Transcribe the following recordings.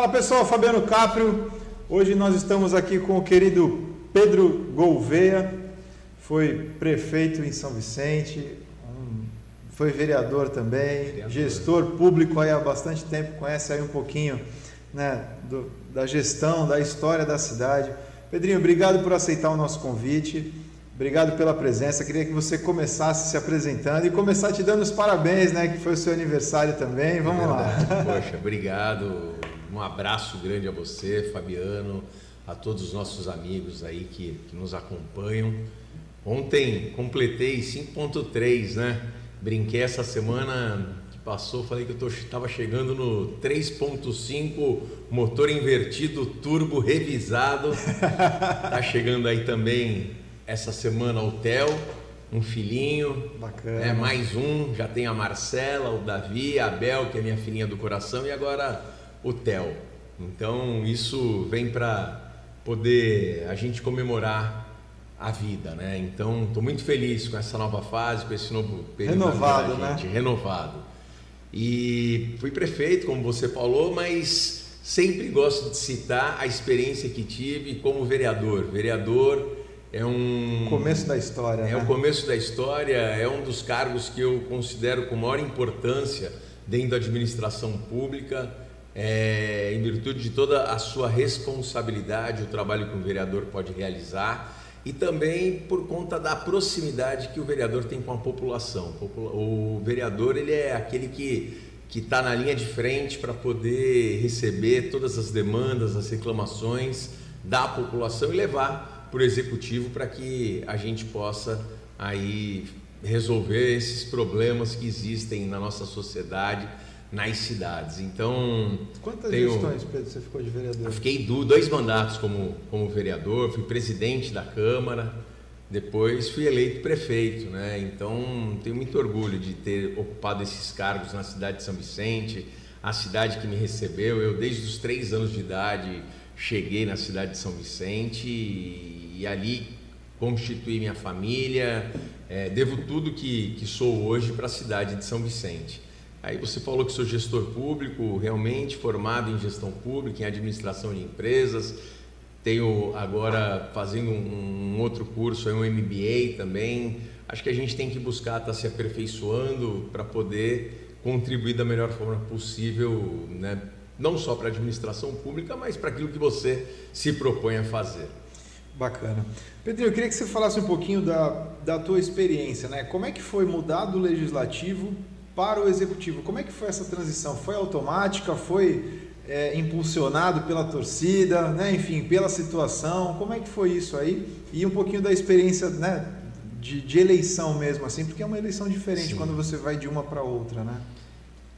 Fala pessoal, Fabiano Caprio. Hoje nós estamos aqui com o querido Pedro Gouveia, foi prefeito em São Vicente, foi vereador também, vereador. gestor público aí há bastante tempo, conhece aí um pouquinho né, do, da gestão, da história da cidade. Pedrinho, obrigado por aceitar o nosso convite. Obrigado pela presença. Queria que você começasse se apresentando e começar te dando os parabéns, né? Que foi o seu aniversário também. Vamos é lá. Poxa, obrigado. Um abraço grande a você, Fabiano, a todos os nossos amigos aí que, que nos acompanham. Ontem completei 5.3, né? Brinquei essa semana que passou, falei que eu estava chegando no 3.5 motor invertido, turbo revisado. tá chegando aí também essa semana o Theo, um filhinho. Bacana. É, mais um, já tem a Marcela, o Davi, a Bel, que é minha filhinha do coração, e agora Theo. Então isso vem para poder a gente comemorar a vida, né? Então estou muito feliz com essa nova fase, com esse novo período renovado, da gente, né? renovado. E fui prefeito, como você falou, mas sempre gosto de citar a experiência que tive como vereador. Vereador é um começo da história. É né? o começo da história, é um dos cargos que eu considero com maior importância dentro da administração pública, é, em virtude de toda a sua responsabilidade, o trabalho que um vereador pode realizar e também por conta da proximidade que o vereador tem com a população. O vereador ele é aquele que que está na linha de frente para poder receber todas as demandas, as reclamações da população e levar para o executivo para que a gente possa aí resolver esses problemas que existem na nossa sociedade, nas cidades. Então, quantas tenho, gestões, Pedro, você ficou de vereador? Eu fiquei dois mandatos como como vereador, fui presidente da Câmara, depois fui eleito prefeito, né? Então, tenho muito orgulho de ter ocupado esses cargos na cidade de São Vicente, a cidade que me recebeu. Eu desde os três anos de idade cheguei na cidade de São Vicente e, e ali constituí minha família, é, devo tudo que, que sou hoje para a cidade de São Vicente. Aí você falou que sou gestor público, realmente formado em gestão pública, em administração de empresas. Tenho agora fazendo um, um outro curso, um MBA também. Acho que a gente tem que buscar estar tá se aperfeiçoando para poder contribuir da melhor forma possível, né? não só para a administração pública, mas para aquilo que você se propõe a fazer. Bacana. Pedro, eu queria que você falasse um pouquinho da, da tua experiência, né? Como é que foi mudar do legislativo para o executivo? Como é que foi essa transição? Foi automática? Foi é, impulsionado pela torcida? Né? Enfim, pela situação? Como é que foi isso aí? E um pouquinho da experiência né, de, de eleição mesmo, assim, porque é uma eleição diferente Sim. quando você vai de uma para outra, né?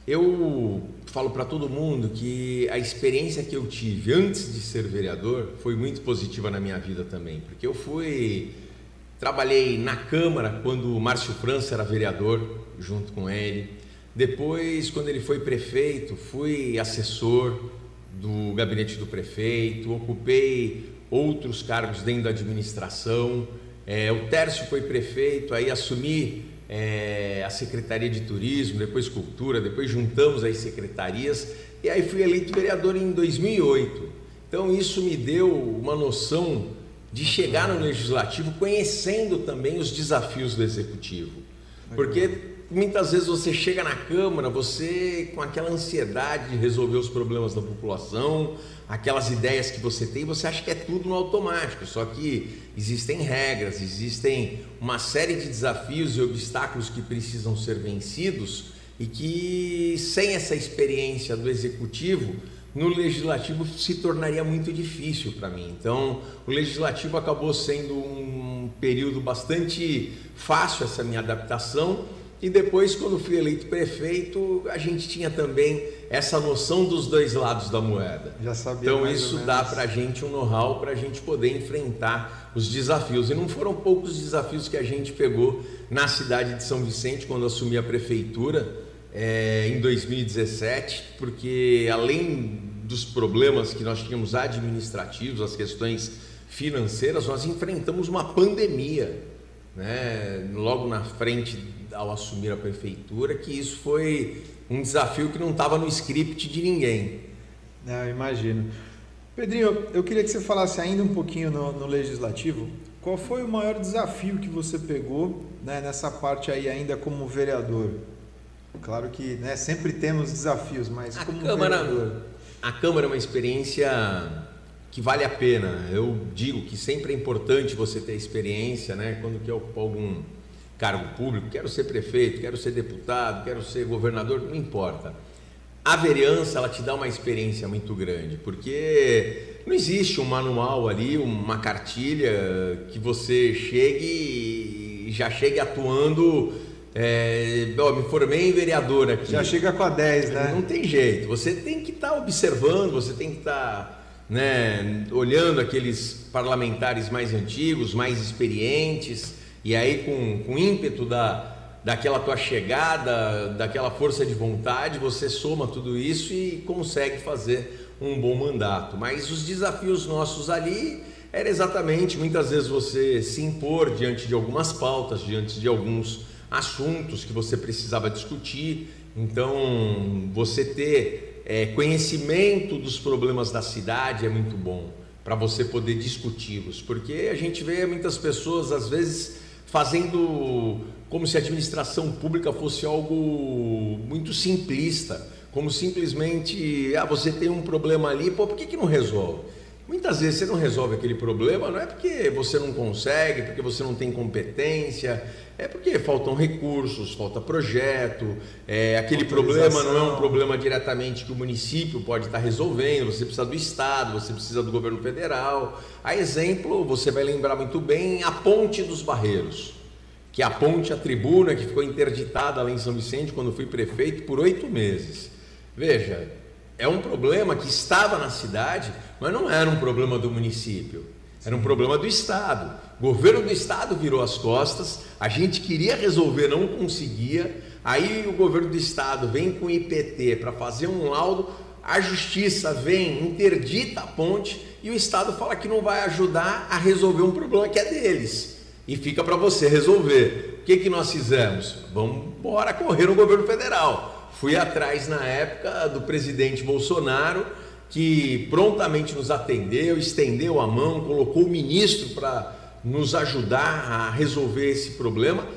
Eu falo para todo mundo que a experiência que eu tive antes de ser vereador foi muito positiva na minha vida também, porque eu fui trabalhei na Câmara quando o Márcio França era vereador, junto com ele. Depois, quando ele foi prefeito, fui assessor do gabinete do prefeito, ocupei outros cargos dentro da administração. É, o Tércio foi prefeito, aí assumi é, a Secretaria de Turismo, depois Cultura, depois juntamos as secretarias e aí fui eleito vereador em 2008. Então isso me deu uma noção de chegar no legislativo conhecendo também os desafios do executivo. Porque muitas vezes você chega na Câmara, você com aquela ansiedade de resolver os problemas da população, aquelas ideias que você tem, você acha que é tudo no automático. Só que existem regras, existem uma série de desafios e obstáculos que precisam ser vencidos e que sem essa experiência do executivo, no legislativo se tornaria muito difícil para mim. Então, o legislativo acabou sendo um período bastante fácil essa minha adaptação e depois, quando fui eleito prefeito, a gente tinha também essa noção dos dois lados da moeda. Já sabia. Então, isso dá para a gente um know-how para a gente poder enfrentar os desafios. E não foram poucos desafios que a gente pegou na cidade de São Vicente, quando assumi a prefeitura é, em 2017, porque além dos problemas que nós tínhamos administrativos, as questões financeiras, nós enfrentamos uma pandemia. Né, logo na frente ao assumir a prefeitura que isso foi um desafio que não estava no script de ninguém. É, imagino. Pedrinho, eu queria que você falasse ainda um pouquinho no, no legislativo. Qual foi o maior desafio que você pegou né, nessa parte aí ainda como vereador? Claro que né, sempre temos desafios, mas a como Câmara, vereador. A Câmara é uma experiência que vale a pena. Eu digo que sempre é importante você ter experiência, né? Quando quer ocupar algum cargo público, quero ser prefeito, quero ser deputado, quero ser governador, não importa. A vereança, ela te dá uma experiência muito grande, porque não existe um manual ali, uma cartilha que você chegue e já chegue atuando. É, ó, me formei em vereador aqui. Já chega com a 10, né? Não tem jeito. Você tem que estar tá observando, você tem que estar tá, né, olhando aqueles parlamentares mais antigos, mais experientes, e aí com, com ímpeto da, daquela tua chegada, daquela força de vontade, você soma tudo isso e consegue fazer um bom mandato. Mas os desafios nossos ali era exatamente muitas vezes você se impor diante de algumas pautas, diante de alguns assuntos que você precisava discutir. Então, você ter é, conhecimento dos problemas da cidade é muito bom para você poder discuti-los, porque a gente vê muitas pessoas às vezes fazendo como se a administração pública fosse algo muito simplista como simplesmente, ah, você tem um problema ali, pô, por que, que não resolve? Muitas vezes você não resolve aquele problema, não é porque você não consegue, porque você não tem competência, é porque faltam recursos, falta projeto, é, aquele problema não é um problema diretamente que o município pode estar resolvendo, você precisa do Estado, você precisa do governo federal. A exemplo, você vai lembrar muito bem a Ponte dos Barreiros, que é a ponte, a tribuna que ficou interditada lá em São Vicente quando fui prefeito por oito meses. Veja, é um problema que estava na cidade, mas não era um problema do município, era um problema do Estado. O governo do Estado virou as costas, a gente queria resolver, não conseguia. Aí o governo do Estado vem com o IPT para fazer um laudo, a justiça vem, interdita a ponte e o Estado fala que não vai ajudar a resolver um problema que é deles. E fica para você resolver. O que, que nós fizemos? Vamos embora correr no governo federal Fui atrás na época do presidente Bolsonaro, que prontamente nos atendeu, estendeu a mão, colocou o ministro para nos ajudar a resolver esse problema.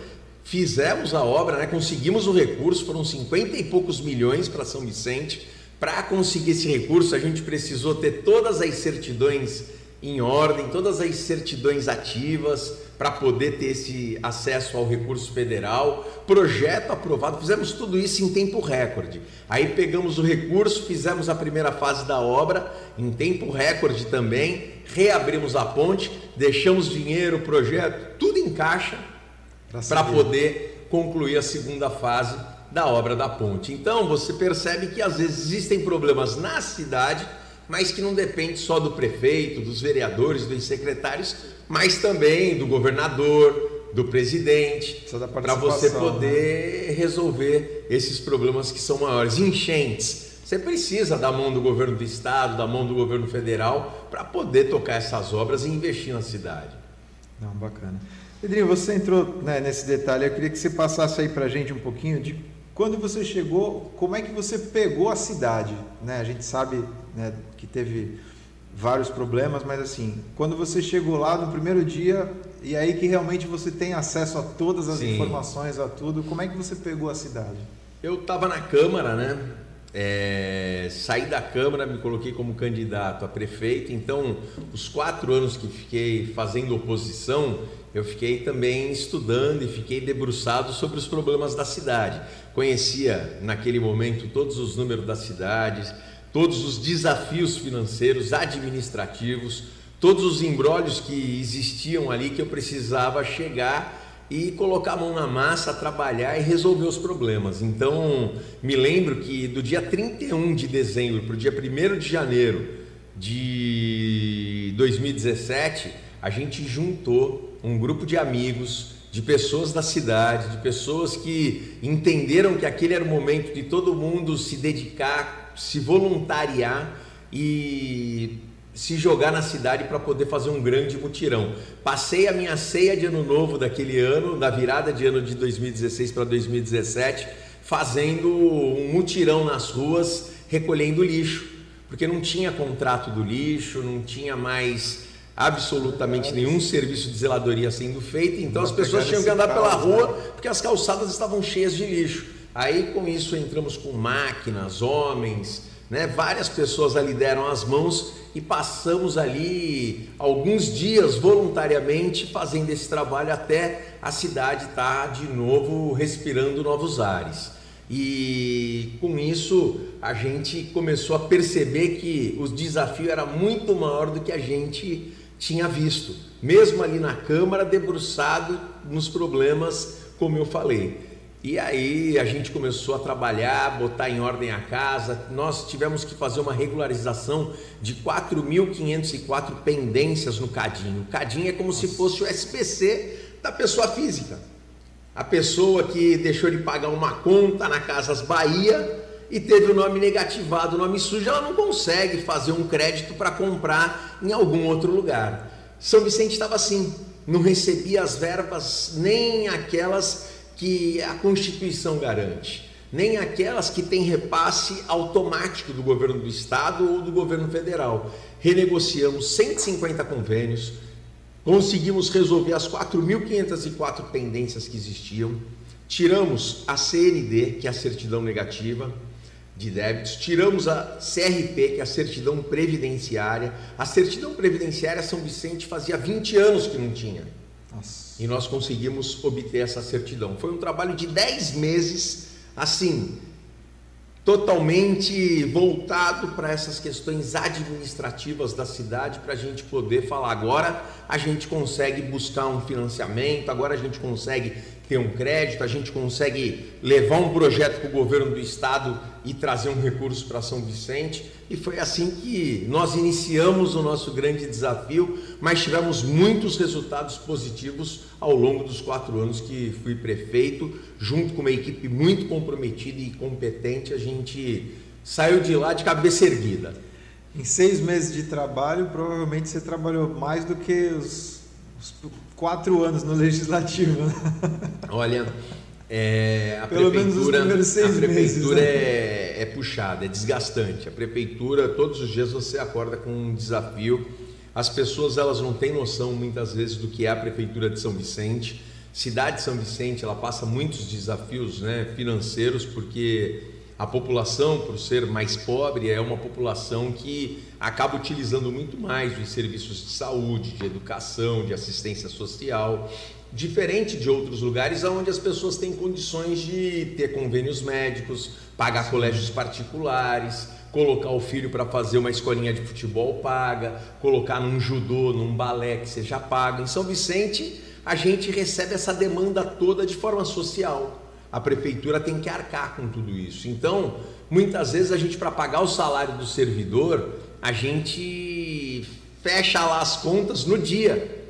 Fizemos a obra, né? conseguimos o recurso, foram 50 e poucos milhões para São Vicente. Para conseguir esse recurso, a gente precisou ter todas as certidões em ordem, todas as certidões ativas, para poder ter esse acesso ao recurso federal, projeto aprovado, fizemos tudo isso em tempo recorde. Aí pegamos o recurso, fizemos a primeira fase da obra em tempo recorde também, reabrimos a ponte, deixamos dinheiro, projeto, tudo em caixa para poder concluir a segunda fase da obra da ponte. Então você percebe que às vezes existem problemas na cidade mas que não depende só do prefeito, dos vereadores, dos secretários, mas também do governador, do presidente, para você poder né? resolver esses problemas que são maiores. Enchentes. Você precisa da mão do governo do estado, da mão do governo federal, para poder tocar essas obras e investir na cidade. Não, bacana. Pedrinho, você entrou né, nesse detalhe, eu queria que você passasse aí para a gente um pouquinho de quando você chegou, como é que você pegou a cidade? Né? A gente sabe né, que teve vários problemas, mas assim, quando você chegou lá no primeiro dia e aí que realmente você tem acesso a todas as Sim. informações, a tudo, como é que você pegou a cidade? Eu estava na Câmara, né? É, saí da Câmara, me coloquei como candidato a prefeito, então os quatro anos que fiquei fazendo oposição, eu fiquei também estudando e fiquei debruçado sobre os problemas da cidade. Conhecia naquele momento todos os números das cidades, todos os desafios financeiros, administrativos, todos os embrólios que existiam ali que eu precisava chegar e colocar a mão na massa, trabalhar e resolver os problemas. Então, me lembro que do dia 31 de dezembro para o dia 1 de janeiro de 2017, a gente juntou um grupo de amigos, de pessoas da cidade, de pessoas que entenderam que aquele era o momento de todo mundo se dedicar se voluntariar e se jogar na cidade para poder fazer um grande mutirão. Passei a minha ceia de ano novo daquele ano, da virada de ano de 2016 para 2017, fazendo um mutirão nas ruas, recolhendo lixo, porque não tinha contrato do lixo, não tinha mais absolutamente nenhum serviço de zeladoria sendo feito, então as pessoas tinham que andar pela rua né? porque as calçadas estavam cheias de lixo. Aí com isso entramos com máquinas, homens, né? Várias pessoas ali deram as mãos e passamos ali alguns dias voluntariamente fazendo esse trabalho até a cidade estar tá de novo respirando novos ares. E com isso a gente começou a perceber que o desafio era muito maior do que a gente tinha visto, mesmo ali na Câmara, debruçado nos problemas, como eu falei. E aí a gente começou a trabalhar, botar em ordem a casa. Nós tivemos que fazer uma regularização de 4.504 pendências no Cadinho. O Cadinho é como Nossa. se fosse o SPC da pessoa física. A pessoa que deixou de pagar uma conta na Casas Bahia e teve o nome negativado, o nome sujo, ela não consegue fazer um crédito para comprar em algum outro lugar. São Vicente estava assim, não recebia as verbas nem aquelas que a Constituição garante, nem aquelas que têm repasse automático do governo do estado ou do governo federal. Renegociamos 150 convênios, conseguimos resolver as 4.504 pendências que existiam, tiramos a CND, que é a certidão negativa de débitos, tiramos a CRP, que é a certidão previdenciária. A certidão previdenciária São Vicente fazia 20 anos que não tinha. Nossa. E nós conseguimos obter essa certidão. Foi um trabalho de 10 meses, assim, totalmente voltado para essas questões administrativas da cidade, para a gente poder falar agora a gente consegue buscar um financiamento, agora a gente consegue ter um crédito, a gente consegue levar um projeto para o governo do estado e trazer um recurso para São Vicente. E foi assim que nós iniciamos o nosso grande desafio, mas tivemos muitos resultados positivos ao longo dos quatro anos que fui prefeito, junto com uma equipe muito comprometida e competente, a gente saiu de lá de cabeça erguida. Em seis meses de trabalho, provavelmente você trabalhou mais do que os, os quatro anos no legislativo. Né? Olha, é, a Pelo menos os seis a prefeitura meses, né? é, é puxada, é desgastante. A prefeitura, todos os dias você acorda com um desafio. As pessoas elas não têm noção muitas vezes do que é a prefeitura de São Vicente. Cidade de São Vicente ela passa muitos desafios né, financeiros porque a população, por ser mais pobre, é uma população que acaba utilizando muito mais os serviços de saúde, de educação, de assistência social, diferente de outros lugares onde as pessoas têm condições de ter convênios médicos, pagar colégios particulares, colocar o filho para fazer uma escolinha de futebol paga, colocar num judô, num balé que seja paga. Em São Vicente, a gente recebe essa demanda toda de forma social a prefeitura tem que arcar com tudo isso. Então, muitas vezes a gente, para pagar o salário do servidor, a gente fecha lá as contas no dia.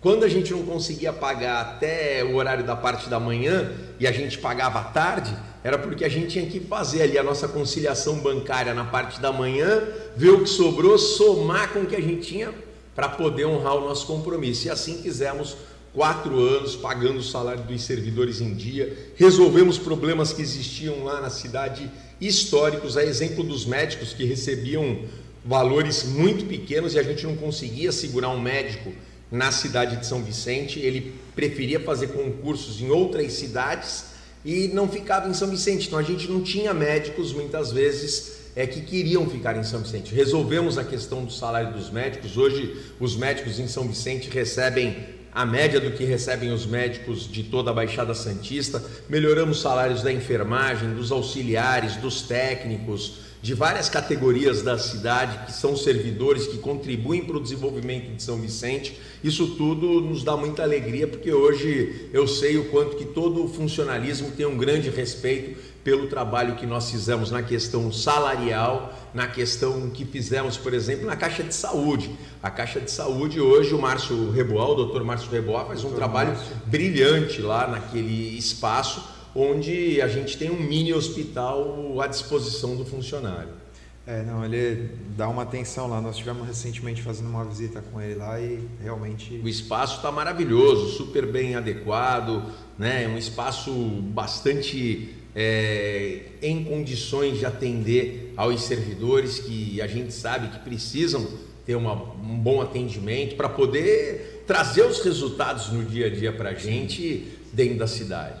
Quando a gente não conseguia pagar até o horário da parte da manhã e a gente pagava à tarde, era porque a gente tinha que fazer ali a nossa conciliação bancária na parte da manhã, ver o que sobrou, somar com o que a gente tinha para poder honrar o nosso compromisso. E assim fizemos quatro anos pagando o salário dos servidores em dia, resolvemos problemas que existiam lá na cidade históricos, a exemplo dos médicos que recebiam valores muito pequenos e a gente não conseguia segurar um médico na cidade de São Vicente, ele preferia fazer concursos em outras cidades e não ficava em São Vicente. Então a gente não tinha médicos muitas vezes é que queriam ficar em São Vicente. Resolvemos a questão do salário dos médicos. Hoje os médicos em São Vicente recebem a média do que recebem os médicos de toda a Baixada Santista, melhoramos os salários da enfermagem, dos auxiliares, dos técnicos, de várias categorias da cidade que são servidores que contribuem para o desenvolvimento de São Vicente. Isso tudo nos dá muita alegria porque hoje eu sei o quanto que todo o funcionalismo tem um grande respeito pelo trabalho que nós fizemos na questão salarial, na questão que fizemos, por exemplo, na Caixa de Saúde. A Caixa de Saúde, hoje, o Márcio Reboal, o doutor Márcio Reboal, faz um trabalho Márcio. brilhante lá naquele espaço, onde a gente tem um mini hospital à disposição do funcionário. É, não, ele dá uma atenção lá. Nós estivemos recentemente fazendo uma visita com ele lá e realmente. O espaço está maravilhoso, super bem adequado, né? É um espaço bastante é, em condições de atender aos servidores que a gente sabe que precisam ter uma, um bom atendimento para poder trazer os resultados no dia a dia para a gente dentro da cidade.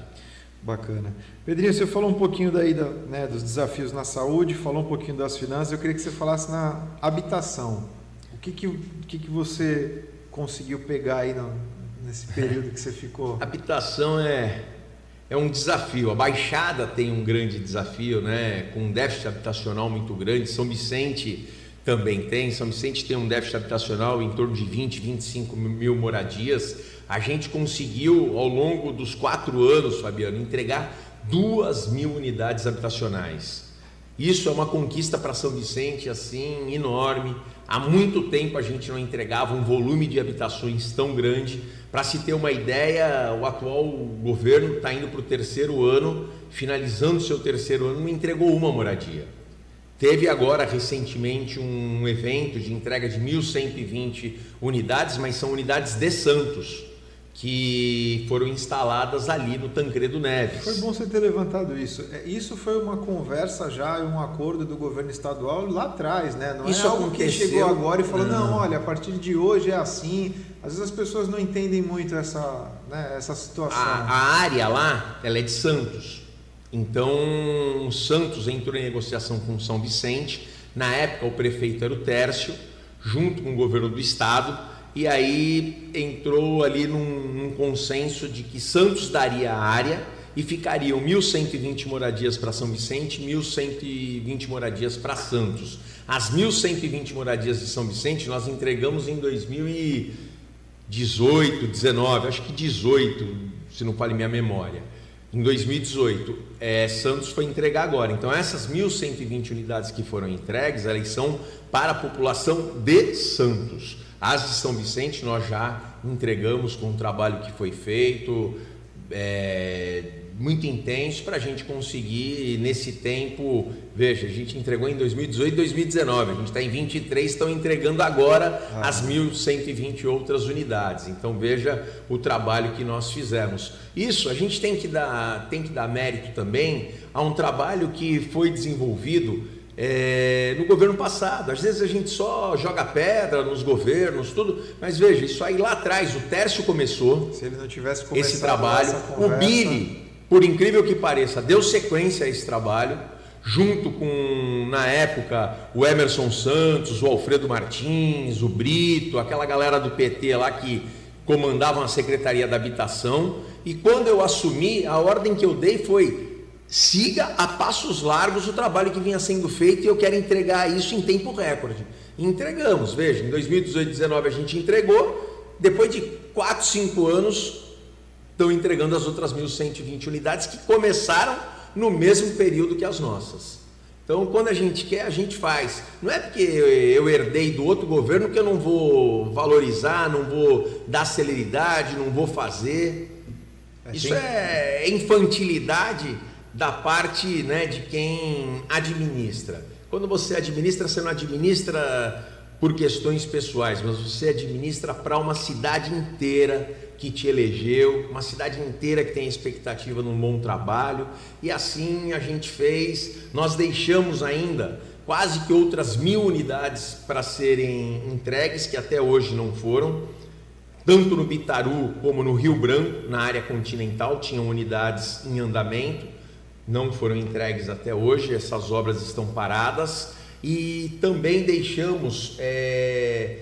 Bacana. Pedrinho, você falou um pouquinho daí da, né, dos desafios na saúde, falou um pouquinho das finanças. Eu queria que você falasse na habitação. O que, que, o que, que você conseguiu pegar aí no, nesse período que você ficou? Habitação é, é um desafio. A Baixada tem um grande desafio, né? com um déficit habitacional muito grande. São Vicente também tem. São Vicente tem um déficit habitacional em torno de 20, 25 mil moradias. A gente conseguiu, ao longo dos quatro anos, Fabiano, entregar duas mil unidades habitacionais. Isso é uma conquista para São Vicente assim enorme. Há muito tempo a gente não entregava um volume de habitações tão grande. Para se ter uma ideia, o atual governo está indo para o terceiro ano, finalizando seu terceiro ano, não entregou uma moradia. Teve agora recentemente um evento de entrega de 1.120 unidades, mas são unidades de Santos que foram instaladas ali no Tancredo Neves. Foi bom você ter levantado isso. É, isso foi uma conversa já, um acordo do governo estadual lá atrás, né? Não isso é algo aconteceu... que chegou agora e falou, não. não, olha, a partir de hoje é assim. Às vezes as pessoas não entendem muito essa, né, essa situação. A, a área lá, ela é de Santos. Então, Santos entrou em negociação com São Vicente. Na época, o prefeito era o Tércio, junto com o governo do estado e aí entrou ali num, num consenso de que Santos daria a área e ficariam 1.120 moradias para São Vicente, 1.120 moradias para Santos. As 1.120 moradias de São Vicente nós entregamos em 2018, 19, acho que 18, se não fale minha memória. Em 2018, é, Santos foi entregar agora. Então, essas 1.120 unidades que foram entregues, elas são para a população de Santos. As de São Vicente nós já entregamos com o trabalho que foi feito, é, muito intenso para a gente conseguir nesse tempo. Veja, a gente entregou em 2018 e 2019, a gente está em 23, estão entregando agora ah. as 1.120 outras unidades. Então veja o trabalho que nós fizemos. Isso a gente tem que dar, tem que dar mérito também a um trabalho que foi desenvolvido é, no governo passado. Às vezes a gente só joga pedra nos governos, tudo, mas veja, isso aí lá atrás, o Tércio começou. Se ele não tivesse esse trabalho, conversa... o Billy, por incrível que pareça, deu sequência a esse trabalho, junto com, na época, o Emerson Santos, o Alfredo Martins, o Brito, aquela galera do PT lá que comandavam a Secretaria da Habitação. E quando eu assumi, a ordem que eu dei foi siga a passos largos o trabalho que vinha sendo feito e eu quero entregar isso em tempo recorde. entregamos, veja, em 2018, 2019 a gente entregou, depois de 4, 5 anos estão entregando as outras 1.120 unidades que começaram no mesmo período que as nossas. Então, quando a gente quer, a gente faz. Não é porque eu herdei do outro governo que eu não vou valorizar, não vou dar celeridade, não vou fazer. É, Isso é infantilidade da parte né, de quem administra. Quando você administra, você não administra por questões pessoais, mas você administra para uma cidade inteira que te elegeu, uma cidade inteira que tem expectativa num bom trabalho, e assim a gente fez. Nós deixamos ainda quase que outras mil unidades para serem entregues, que até hoje não foram. Tanto no Bitaru como no Rio Branco, na área continental, tinham unidades em andamento não foram entregues até hoje, essas obras estão paradas e também deixamos é,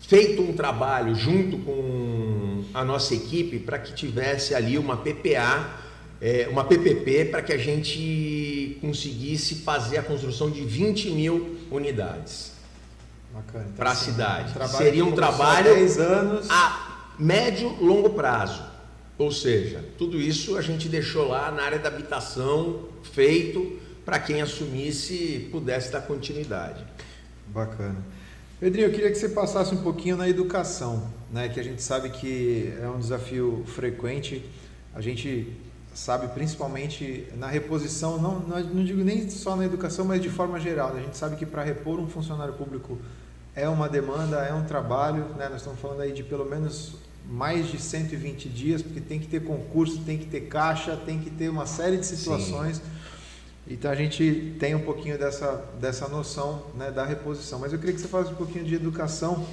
feito um trabalho junto com a nossa equipe para que tivesse ali uma PPA, é, uma PPP, para que a gente conseguisse fazer a construção de 20 mil unidades então, para a cidade. Um Seria um trabalho a médio longo prazo. Ou seja, tudo isso a gente deixou lá na área da habitação feito para quem assumisse pudesse dar continuidade. Bacana. Pedrinho, eu queria que você passasse um pouquinho na educação, né? que a gente sabe que é um desafio frequente. A gente sabe principalmente na reposição, não, não digo nem só na educação, mas de forma geral. Né? A gente sabe que para repor um funcionário público é uma demanda, é um trabalho. Né? Nós estamos falando aí de pelo menos mais de 120 dias, porque tem que ter concurso, tem que ter caixa, tem que ter uma série de situações. Sim. Então a gente tem um pouquinho dessa, dessa noção né, da reposição. Mas eu queria que você falasse um pouquinho de educação,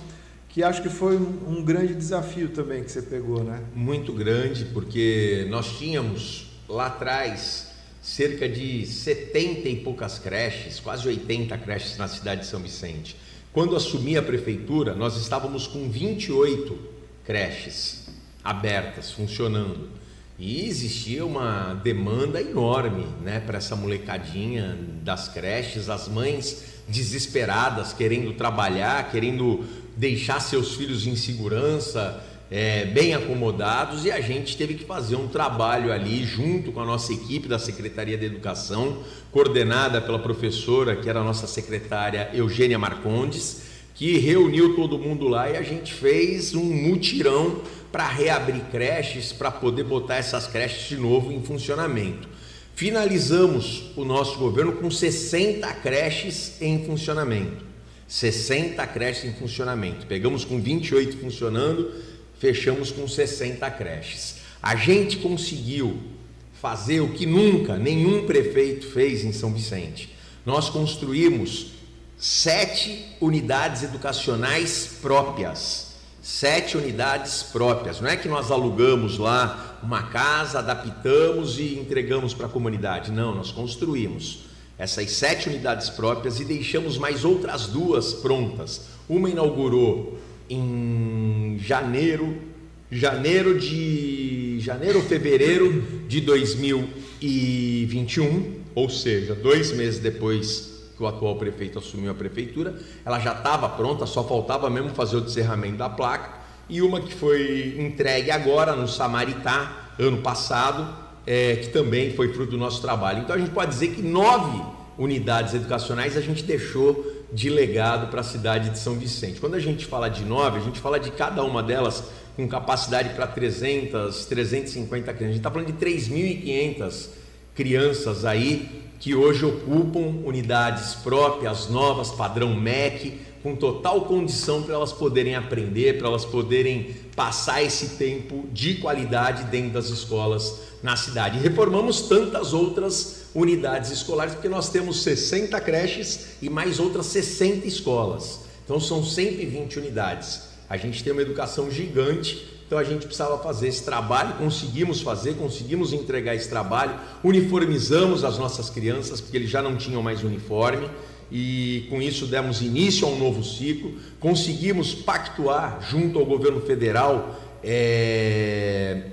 que acho que foi um, um grande desafio também que você pegou, né? Muito grande, porque nós tínhamos lá atrás cerca de 70 e poucas creches, quase 80 creches na cidade de São Vicente. Quando assumi a prefeitura, nós estávamos com 28 creches abertas, funcionando. E existia uma demanda enorme né, para essa molecadinha das creches, as mães desesperadas, querendo trabalhar, querendo deixar seus filhos em segurança, é, bem acomodados, e a gente teve que fazer um trabalho ali junto com a nossa equipe da Secretaria de Educação, coordenada pela professora, que era a nossa secretária Eugênia Marcondes, que reuniu todo mundo lá e a gente fez um mutirão para reabrir creches, para poder botar essas creches de novo em funcionamento. Finalizamos o nosso governo com 60 creches em funcionamento. 60 creches em funcionamento. Pegamos com 28 funcionando, fechamos com 60 creches. A gente conseguiu fazer o que nunca nenhum prefeito fez em São Vicente. Nós construímos sete unidades educacionais próprias sete unidades próprias. Não é que nós alugamos lá uma casa, adaptamos e entregamos para a comunidade. Não, nós construímos essas sete unidades próprias e deixamos mais outras duas prontas. Uma inaugurou em janeiro, janeiro de janeiro fevereiro de 2021, ou seja, dois meses depois que o atual prefeito assumiu a prefeitura, ela já estava pronta, só faltava mesmo fazer o descerramento da placa, e uma que foi entregue agora no Samaritá, ano passado, é, que também foi fruto do nosso trabalho. Então a gente pode dizer que nove unidades educacionais a gente deixou de legado para a cidade de São Vicente. Quando a gente fala de nove, a gente fala de cada uma delas com capacidade para 300, 350 crianças. A gente está falando de 3.500 crianças aí que hoje ocupam unidades próprias, novas, padrão MEC, com total condição para elas poderem aprender, para elas poderem passar esse tempo de qualidade dentro das escolas na cidade. E reformamos tantas outras unidades escolares, porque nós temos 60 creches e mais outras 60 escolas. Então são 120 unidades. A gente tem uma educação gigante então a gente precisava fazer esse trabalho, conseguimos fazer, conseguimos entregar esse trabalho, uniformizamos as nossas crianças, porque eles já não tinham mais uniforme, e com isso demos início a um novo ciclo, conseguimos pactuar junto ao governo federal, é,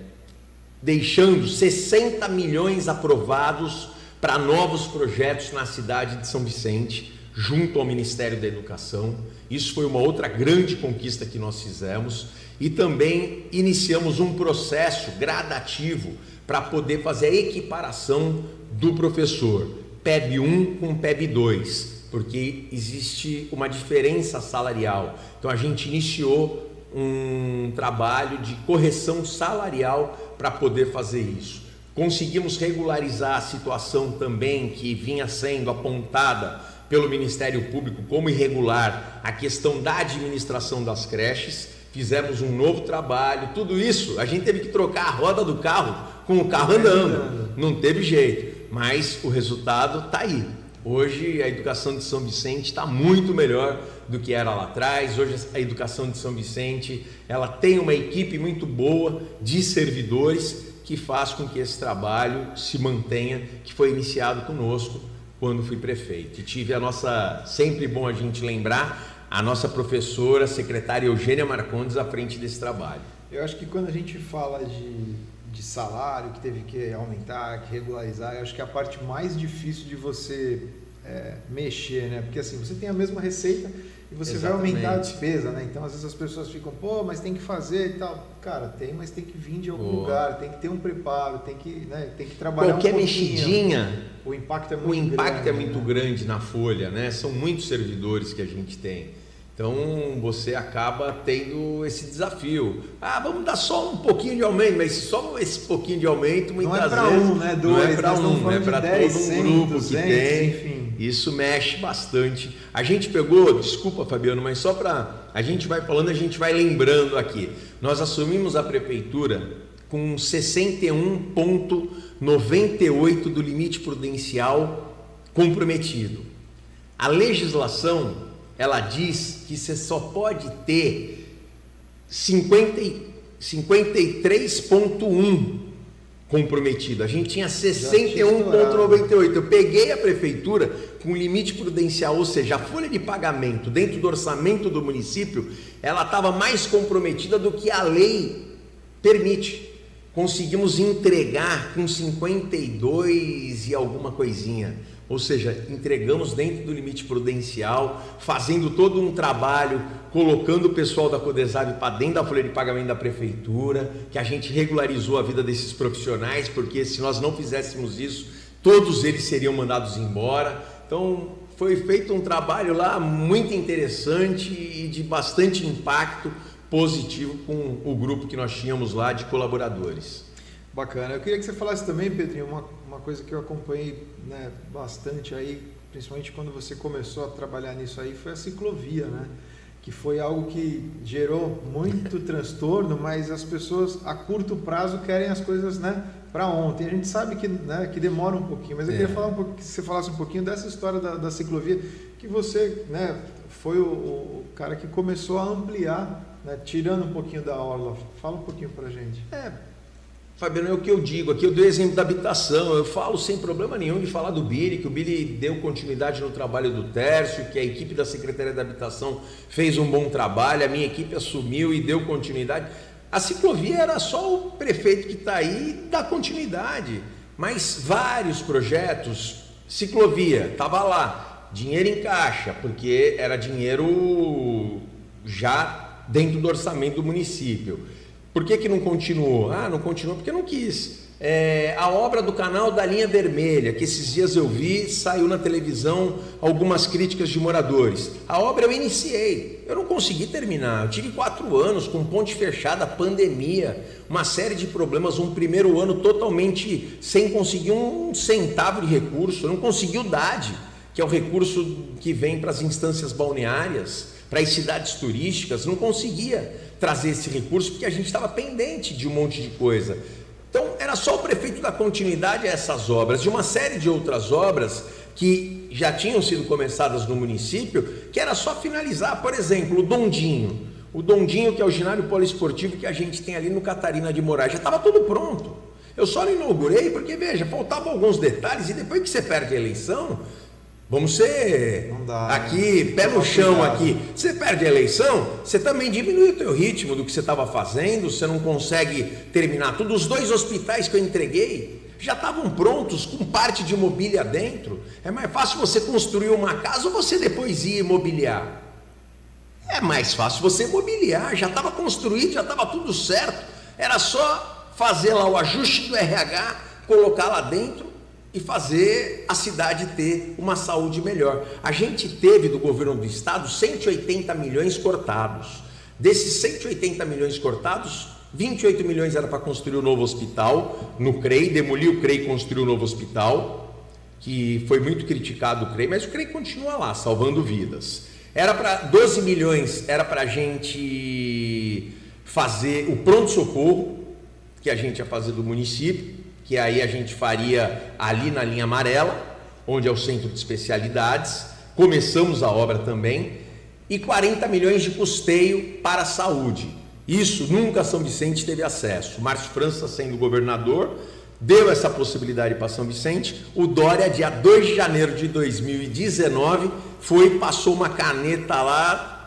deixando 60 milhões aprovados para novos projetos na cidade de São Vicente, junto ao Ministério da Educação. Isso foi uma outra grande conquista que nós fizemos e também iniciamos um processo gradativo para poder fazer a equiparação do professor PEB 1 com PEB 2, porque existe uma diferença salarial. Então a gente iniciou um trabalho de correção salarial para poder fazer isso. Conseguimos regularizar a situação também que vinha sendo apontada pelo Ministério Público como irregular, a questão da administração das creches fizemos um novo trabalho, tudo isso, a gente teve que trocar a roda do carro com o carro andando, não teve jeito, mas o resultado está aí. Hoje a educação de São Vicente está muito melhor do que era lá atrás. Hoje a educação de São Vicente ela tem uma equipe muito boa de servidores que faz com que esse trabalho se mantenha, que foi iniciado conosco quando fui prefeito. E tive a nossa sempre bom a gente lembrar a nossa professora, secretária Eugênia Marcondes, à frente desse trabalho. Eu acho que quando a gente fala de, de salário, que teve que aumentar, que regularizar, eu acho que é a parte mais difícil de você é, mexer, né? Porque assim, você tem a mesma receita e você Exatamente. vai aumentar a despesa, né? Então às vezes as pessoas ficam, pô, mas tem que fazer e tal. Cara, tem, mas tem que vir de algum Boa. lugar, tem que ter um preparo, tem que, né, tem que trabalhar Qualquer um mexidinha, o impacto é muito o impacto grande, é muito né? grande na folha, né? São muitos servidores que a gente tem. Então você acaba tendo esse desafio. Ah, vamos dar só um pouquinho de aumento, mas só esse pouquinho de aumento muitas não é para um, né? Dois, não é para um, é para todo um 100, grupo 200, que tem. Enfim. Isso mexe bastante. A gente pegou, desculpa Fabiano, mas só para a gente vai falando, a gente vai lembrando aqui. Nós assumimos a prefeitura com 61,98 do limite prudencial comprometido. A legislação ela diz que você só pode ter 53,1 comprometido. A gente tinha 61,98. Eu peguei a prefeitura com limite prudencial, ou seja, a folha de pagamento dentro do orçamento do município, ela estava mais comprometida do que a lei permite. Conseguimos entregar com 52 e alguma coisinha. Ou seja, entregamos dentro do limite prudencial, fazendo todo um trabalho, colocando o pessoal da Codesab para dentro da folha de pagamento da prefeitura, que a gente regularizou a vida desses profissionais, porque se nós não fizéssemos isso, todos eles seriam mandados embora. Então, foi feito um trabalho lá muito interessante e de bastante impacto positivo com o grupo que nós tínhamos lá de colaboradores. Bacana. Eu queria que você falasse também, Pedrinho, uma, uma coisa que eu acompanhei né, bastante aí, principalmente quando você começou a trabalhar nisso aí, foi a ciclovia, né? Que foi algo que gerou muito transtorno, mas as pessoas a curto prazo querem as coisas né, para ontem. A gente sabe que, né, que demora um pouquinho, mas eu é. queria falar um pouco, que você falasse um pouquinho dessa história da, da ciclovia, que você né, foi o, o cara que começou a ampliar, né, tirando um pouquinho da orla. Fala um pouquinho para gente. É, Fabiano, é o que eu digo. Aqui eu dei exemplo da habitação. Eu falo sem problema nenhum de falar do Billy, que o Billy deu continuidade no trabalho do Tércio, que a equipe da Secretaria da Habitação fez um bom trabalho, a minha equipe assumiu e deu continuidade. A ciclovia era só o prefeito que está aí dar continuidade. Mas vários projetos, ciclovia, estava lá, dinheiro em caixa, porque era dinheiro já dentro do orçamento do município. Por que, que não continuou? Ah, não continuou porque não quis. É, a obra do canal da linha vermelha, que esses dias eu vi, saiu na televisão algumas críticas de moradores. A obra eu iniciei, eu não consegui terminar. Eu tive quatro anos com ponte fechada, pandemia, uma série de problemas. Um primeiro ano totalmente sem conseguir um centavo de recurso, eu não consegui o DAD, que é o recurso que vem para as instâncias balneárias, para as cidades turísticas, não conseguia trazer esse recurso, porque a gente estava pendente de um monte de coisa. Então, era só o prefeito dar continuidade a essas obras, de uma série de outras obras que já tinham sido começadas no município, que era só finalizar, por exemplo, o Dondinho. O Dondinho, que é o ginásio poliesportivo que a gente tem ali no Catarina de Moraes, já estava tudo pronto. Eu só não inaugurei porque, veja, faltavam alguns detalhes e depois que você perde a eleição, Vamos ser dá, aqui, né? pé no chão aqui. Você perde a eleição, você também diminui o teu ritmo do que você estava fazendo, você não consegue terminar tudo. Os dois hospitais que eu entreguei já estavam prontos, com parte de mobília dentro. É mais fácil você construir uma casa ou você depois ir imobiliar? É mais fácil você mobiliar, já estava construído, já estava tudo certo. Era só fazer lá o ajuste do RH, colocar lá dentro e fazer a cidade ter uma saúde melhor. A gente teve do governo do estado 180 milhões cortados. Desses 180 milhões cortados, 28 milhões era para construir o um novo hospital no CREI, demoliu o CREI e construiu o um novo hospital, que foi muito criticado o CREI, mas o CREI continua lá, salvando vidas. Era para 12 milhões, era para a gente fazer o pronto-socorro, que a gente ia fazer do município, que aí a gente faria ali na linha amarela, onde é o centro de especialidades. Começamos a obra também. E 40 milhões de custeio para a saúde. Isso nunca São Vicente teve acesso. Márcio França, sendo governador, deu essa possibilidade para São Vicente. O Dória, dia 2 de janeiro de 2019, foi passou uma caneta lá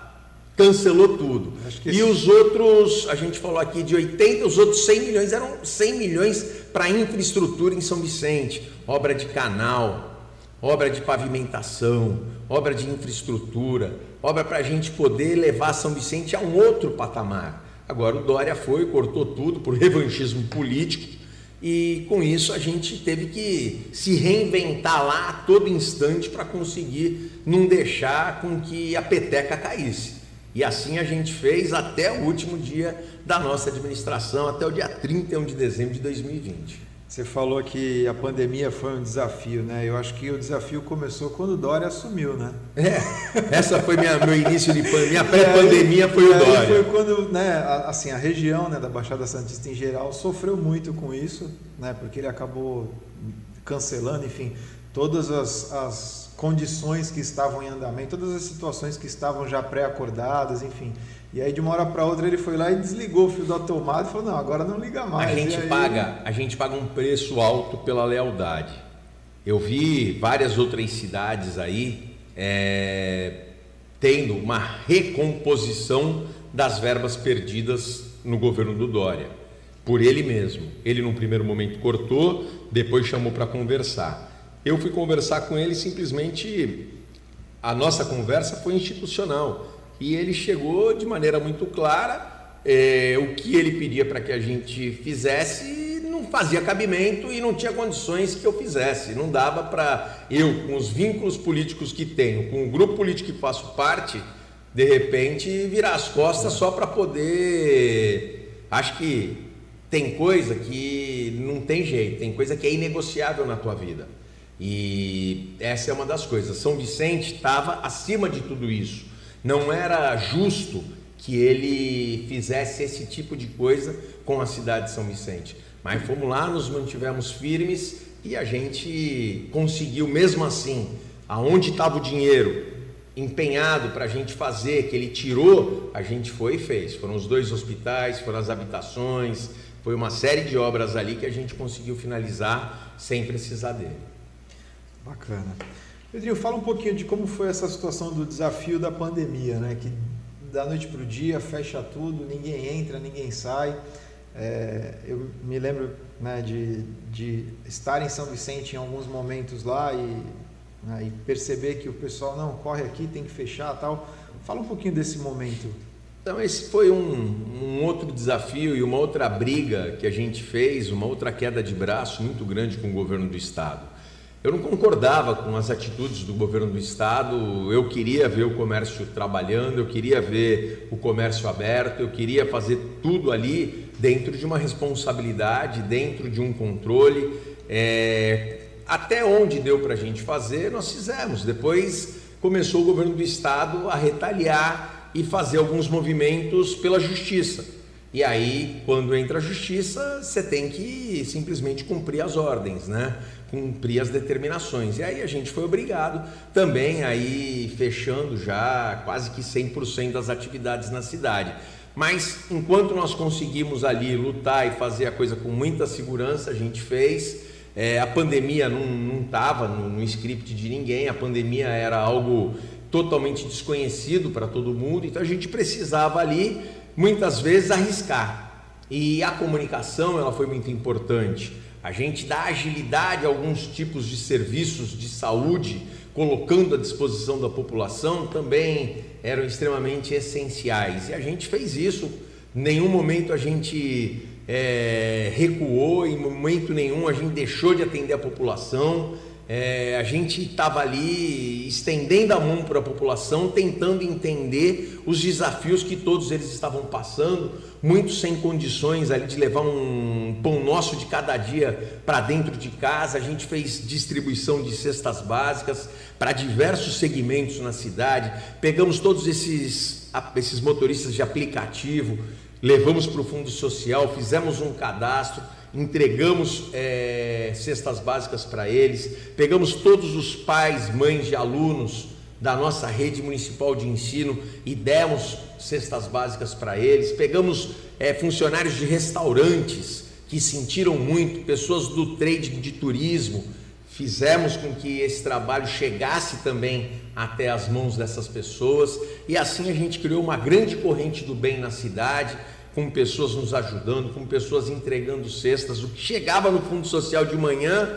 cancelou tudo. E esse... os outros, a gente falou aqui de 80, os outros 100 milhões eram 100 milhões para infraestrutura em São Vicente, obra de canal, obra de pavimentação, obra de infraestrutura, obra para a gente poder levar São Vicente a um outro patamar. Agora o Dória foi, cortou tudo por revanchismo político e com isso a gente teve que se reinventar lá a todo instante para conseguir não deixar com que a peteca caísse. E assim a gente fez até o último dia da nossa administração, até o dia 31 de dezembro de 2020. Você falou que a pandemia foi um desafio, né? Eu acho que o desafio começou quando o Dória assumiu, né? É, essa foi minha, meu início de minha pré-pandemia foi o Dória. Foi quando, né, assim, a região né, da Baixada Santista em geral sofreu muito com isso, né? Porque ele acabou cancelando, enfim, todas as, as condições que estavam em andamento, todas as situações que estavam já pré-acordadas, enfim. E aí de uma hora para outra ele foi lá e desligou o fio da tomada e falou: "Não, agora não liga mais". A gente aí... paga, a gente paga um preço alto pela lealdade. Eu vi várias outras cidades aí é, tendo uma recomposição das verbas perdidas no governo do Dória, por ele mesmo. Ele, num primeiro momento, cortou, depois chamou para conversar. Eu fui conversar com ele simplesmente. A nossa conversa foi institucional e ele chegou de maneira muito clara. É, o que ele pedia para que a gente fizesse não fazia cabimento e não tinha condições que eu fizesse. Não dava para eu, com os vínculos políticos que tenho, com o grupo político que faço parte, de repente virar as costas só para poder. Acho que tem coisa que não tem jeito, tem coisa que é inegociável na tua vida. E essa é uma das coisas. São Vicente estava acima de tudo isso. Não era justo que ele fizesse esse tipo de coisa com a cidade de São Vicente. Mas fomos lá, nos mantivemos firmes e a gente conseguiu, mesmo assim, aonde estava o dinheiro empenhado para a gente fazer, que ele tirou, a gente foi e fez. Foram os dois hospitais, foram as habitações, foi uma série de obras ali que a gente conseguiu finalizar sem precisar dele. Bacana. Pedrinho, fala um pouquinho de como foi essa situação do desafio da pandemia, né? Que da noite para o dia fecha tudo, ninguém entra, ninguém sai. É, eu me lembro né, de, de estar em São Vicente em alguns momentos lá e, né, e perceber que o pessoal não corre aqui, tem que fechar tal. Fala um pouquinho desse momento. Então, esse foi um, um, outro desafio e uma outra briga que a gente fez, uma outra queda de braço muito grande com o governo do estado. Eu não concordava com as atitudes do governo do estado. Eu queria ver o comércio trabalhando, eu queria ver o comércio aberto, eu queria fazer tudo ali dentro de uma responsabilidade, dentro de um controle. É... Até onde deu para a gente fazer, nós fizemos. Depois começou o governo do estado a retaliar e fazer alguns movimentos pela justiça. E aí, quando entra a justiça, você tem que simplesmente cumprir as ordens, né? cumprir as determinações. E aí a gente foi obrigado também aí fechando já quase que 100% das atividades na cidade. Mas enquanto nós conseguimos ali lutar e fazer a coisa com muita segurança, a gente fez. É, a pandemia não estava no, no script de ninguém, a pandemia era algo totalmente desconhecido para todo mundo, então a gente precisava ali muitas vezes arriscar. E a comunicação ela foi muito importante a gente dá agilidade a alguns tipos de serviços de saúde, colocando à disposição da população, também eram extremamente essenciais. E a gente fez isso. Em nenhum momento a gente é, recuou, em momento nenhum a gente deixou de atender a população. É, a gente estava ali estendendo a mão para a população, tentando entender os desafios que todos eles estavam passando, muitos sem condições ali de levar um pão nosso de cada dia para dentro de casa. A gente fez distribuição de cestas básicas para diversos segmentos na cidade. Pegamos todos esses, esses motoristas de aplicativo, levamos para o Fundo Social, fizemos um cadastro entregamos é, cestas básicas para eles, pegamos todos os pais, mães de alunos da nossa rede municipal de ensino e demos cestas básicas para eles, pegamos é, funcionários de restaurantes que sentiram muito, pessoas do trade de turismo, fizemos com que esse trabalho chegasse também até as mãos dessas pessoas. E assim a gente criou uma grande corrente do bem na cidade com pessoas nos ajudando, com pessoas entregando cestas. O que chegava no Fundo Social de manhã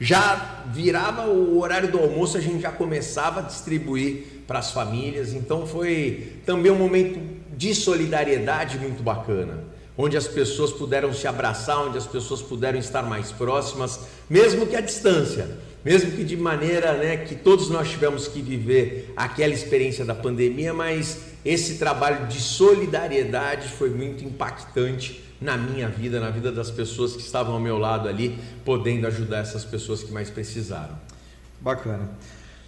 já virava o horário do almoço, a gente já começava a distribuir para as famílias. Então foi também um momento de solidariedade muito bacana, onde as pessoas puderam se abraçar, onde as pessoas puderam estar mais próximas, mesmo que à distância, mesmo que de maneira né, que todos nós tivemos que viver aquela experiência da pandemia, mas esse trabalho de solidariedade foi muito impactante na minha vida, na vida das pessoas que estavam ao meu lado ali, podendo ajudar essas pessoas que mais precisaram. Bacana.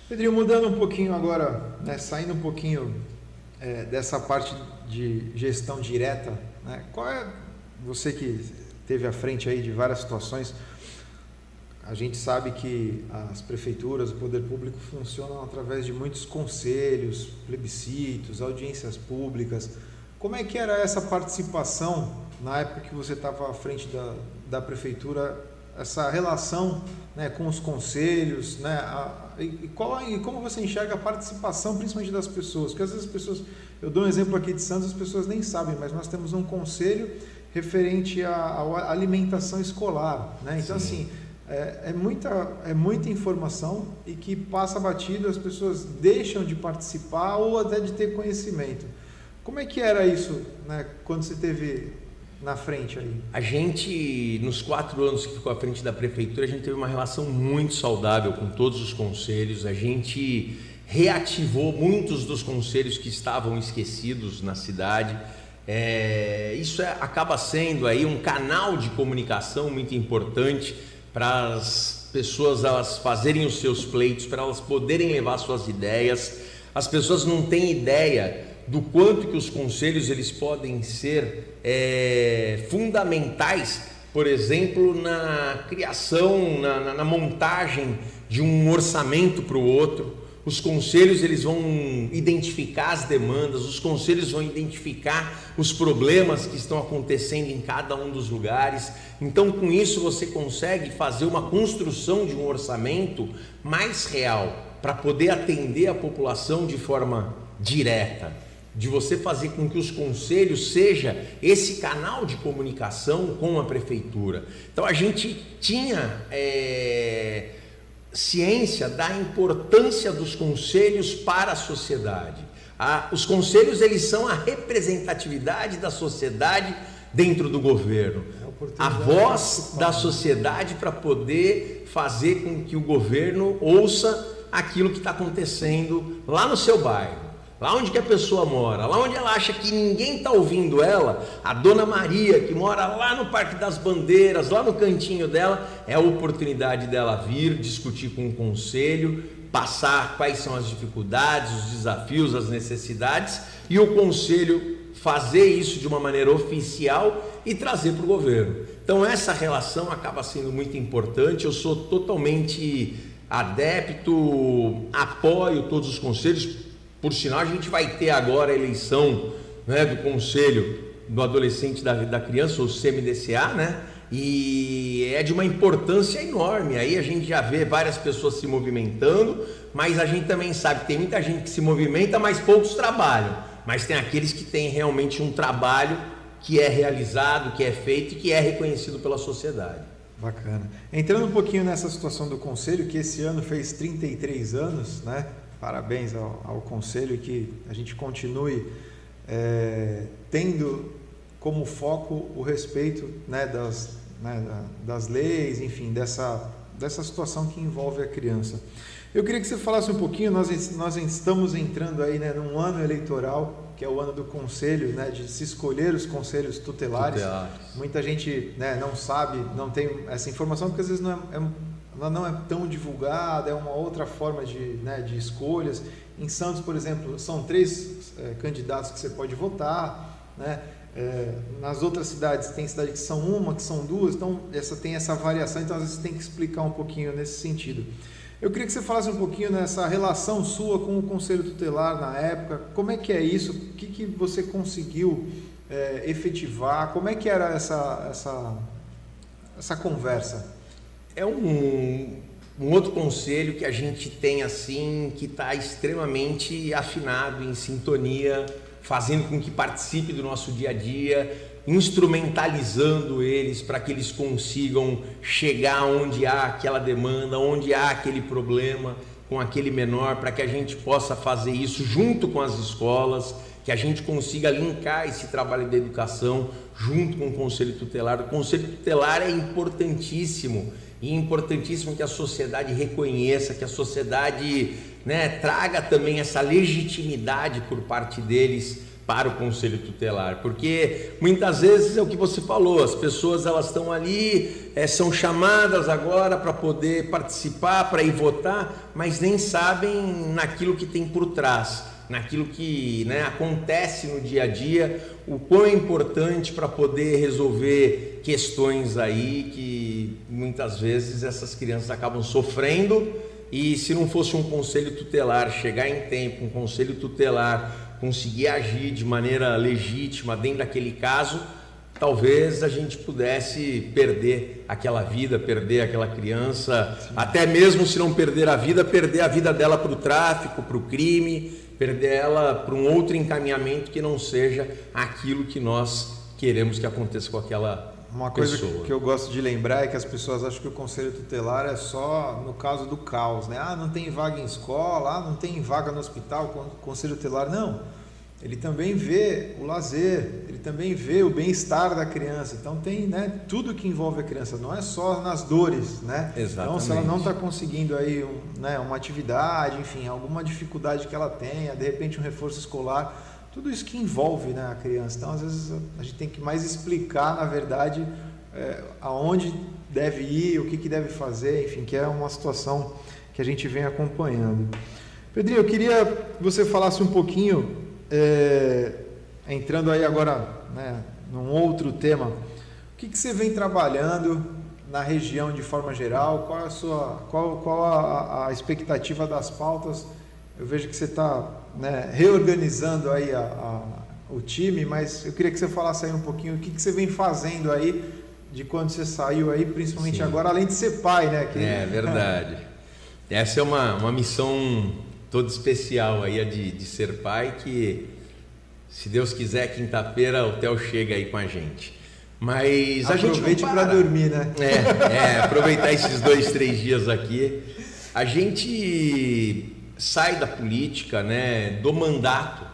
Pedrinho, mudando um pouquinho agora, né, saindo um pouquinho é, dessa parte de gestão direta, né, qual é, você que teve à frente aí de várias situações, a gente sabe que as prefeituras, o poder público funcionam através de muitos conselhos, plebiscitos, audiências públicas. Como é que era essa participação na época que você estava à frente da, da prefeitura, essa relação né, com os conselhos, né, a, e, qual, e como você enxerga a participação, principalmente das pessoas? Porque às vezes as pessoas, eu dou um exemplo aqui de Santos, as pessoas nem sabem, mas nós temos um conselho referente à, à alimentação escolar, né? Então Sim. assim é, é, muita, é muita informação e que passa batido, as pessoas deixam de participar ou até de ter conhecimento. Como é que era isso né, quando você teve na frente aí? A gente, nos quatro anos que ficou à frente da prefeitura, a gente teve uma relação muito saudável com todos os conselhos. A gente reativou muitos dos conselhos que estavam esquecidos na cidade. É, isso é, acaba sendo aí um canal de comunicação muito importante para as pessoas elas fazerem os seus pleitos, para elas poderem levar suas ideias. As pessoas não têm ideia do quanto que os conselhos eles podem ser é, fundamentais, por exemplo, na criação, na, na, na montagem de um orçamento para o outro os conselhos eles vão identificar as demandas, os conselhos vão identificar os problemas que estão acontecendo em cada um dos lugares. Então, com isso você consegue fazer uma construção de um orçamento mais real para poder atender a população de forma direta, de você fazer com que os conselhos seja esse canal de comunicação com a prefeitura. Então a gente tinha é ciência da importância dos conselhos para a sociedade. os conselhos eles são a representatividade da sociedade dentro do governo, é a voz da sociedade para poder fazer com que o governo ouça aquilo que está acontecendo lá no seu bairro lá onde que a pessoa mora, lá onde ela acha que ninguém está ouvindo ela, a dona Maria, que mora lá no Parque das Bandeiras, lá no cantinho dela, é a oportunidade dela vir discutir com o conselho, passar quais são as dificuldades, os desafios, as necessidades e o conselho fazer isso de uma maneira oficial e trazer para o governo. Então essa relação acaba sendo muito importante. Eu sou totalmente adepto, apoio todos os conselhos por sinal, a gente vai ter agora a eleição né, do Conselho do Adolescente da, da Criança, o CMDCA, né? E é de uma importância enorme. Aí a gente já vê várias pessoas se movimentando, mas a gente também sabe que tem muita gente que se movimenta, mas poucos trabalham. Mas tem aqueles que têm realmente um trabalho que é realizado, que é feito e que é reconhecido pela sociedade. Bacana. Entrando um pouquinho nessa situação do conselho, que esse ano fez 33 anos, né? Parabéns ao, ao Conselho e que a gente continue é, tendo como foco o respeito né, das, né, das leis, enfim, dessa, dessa situação que envolve a criança. Eu queria que você falasse um pouquinho, nós, nós estamos entrando aí né, num ano eleitoral, que é o ano do conselho, né, de se escolher os conselhos tutelares. tutelares. Muita gente né, não sabe, não tem essa informação, porque às vezes não é, é ela não é tão divulgada, é uma outra forma de, né, de escolhas. Em Santos, por exemplo, são três é, candidatos que você pode votar, né? É, nas outras cidades tem cidade que são uma, que são duas, então essa tem essa variação, então às vezes tem que explicar um pouquinho nesse sentido. Eu queria que você falasse um pouquinho nessa relação sua com o Conselho Tutelar na época, como é que é isso, o que, que você conseguiu é, efetivar, como é que era essa, essa, essa conversa? É um, um outro conselho que a gente tem assim, que está extremamente afinado, em sintonia, fazendo com que participe do nosso dia a dia, instrumentalizando eles para que eles consigam chegar onde há aquela demanda, onde há aquele problema com aquele menor, para que a gente possa fazer isso junto com as escolas, que a gente consiga linkar esse trabalho da educação junto com o conselho tutelar. O conselho tutelar é importantíssimo e é importantíssimo que a sociedade reconheça, que a sociedade né, traga também essa legitimidade por parte deles para o conselho tutelar, porque muitas vezes é o que você falou, as pessoas elas estão ali, é, são chamadas agora para poder participar, para ir votar, mas nem sabem naquilo que tem por trás, naquilo que né, acontece no dia a dia, o quão é importante para poder resolver questões aí que muitas vezes essas crianças acabam sofrendo. E se não fosse um conselho tutelar chegar em tempo, um conselho tutelar conseguir agir de maneira legítima dentro daquele caso, talvez a gente pudesse perder aquela vida, perder aquela criança, Sim. até mesmo se não perder a vida, perder a vida dela para o tráfico, para o crime, perder ela para um outro encaminhamento que não seja aquilo que nós queremos que aconteça com aquela uma coisa pessoa. que eu gosto de lembrar é que as pessoas acham que o conselho tutelar é só no caso do caos, né? Ah, não tem vaga em escola, ah, não tem vaga no hospital, conselho tutelar não ele também vê o lazer, ele também vê o bem-estar da criança. Então tem né, tudo que envolve a criança, não é só nas dores, né? Exatamente. Então se ela não está conseguindo aí um, né, uma atividade, enfim, alguma dificuldade que ela tenha, de repente um reforço escolar, tudo isso que envolve né, a criança. Então às vezes a gente tem que mais explicar, na verdade, é, aonde deve ir, o que, que deve fazer, enfim, que é uma situação que a gente vem acompanhando. Pedrinho, eu queria que você falasse um pouquinho é, entrando aí agora né, num outro tema, o que, que você vem trabalhando na região de forma geral? Qual a sua, qual, qual a, a expectativa das pautas? Eu vejo que você está né, reorganizando aí a, a, o time, mas eu queria que você falasse aí um pouquinho o que, que você vem fazendo aí de quando você saiu aí, principalmente Sim. agora, além de ser pai, né? Que, é verdade. Essa é uma, uma missão todo especial aí, a de, de ser pai, que se Deus quiser, quinta-feira o Theo chega aí com a gente. Mas a Aproveite para dormir, né? É, é, aproveitar esses dois, três dias aqui. A gente sai da política, né, do mandato,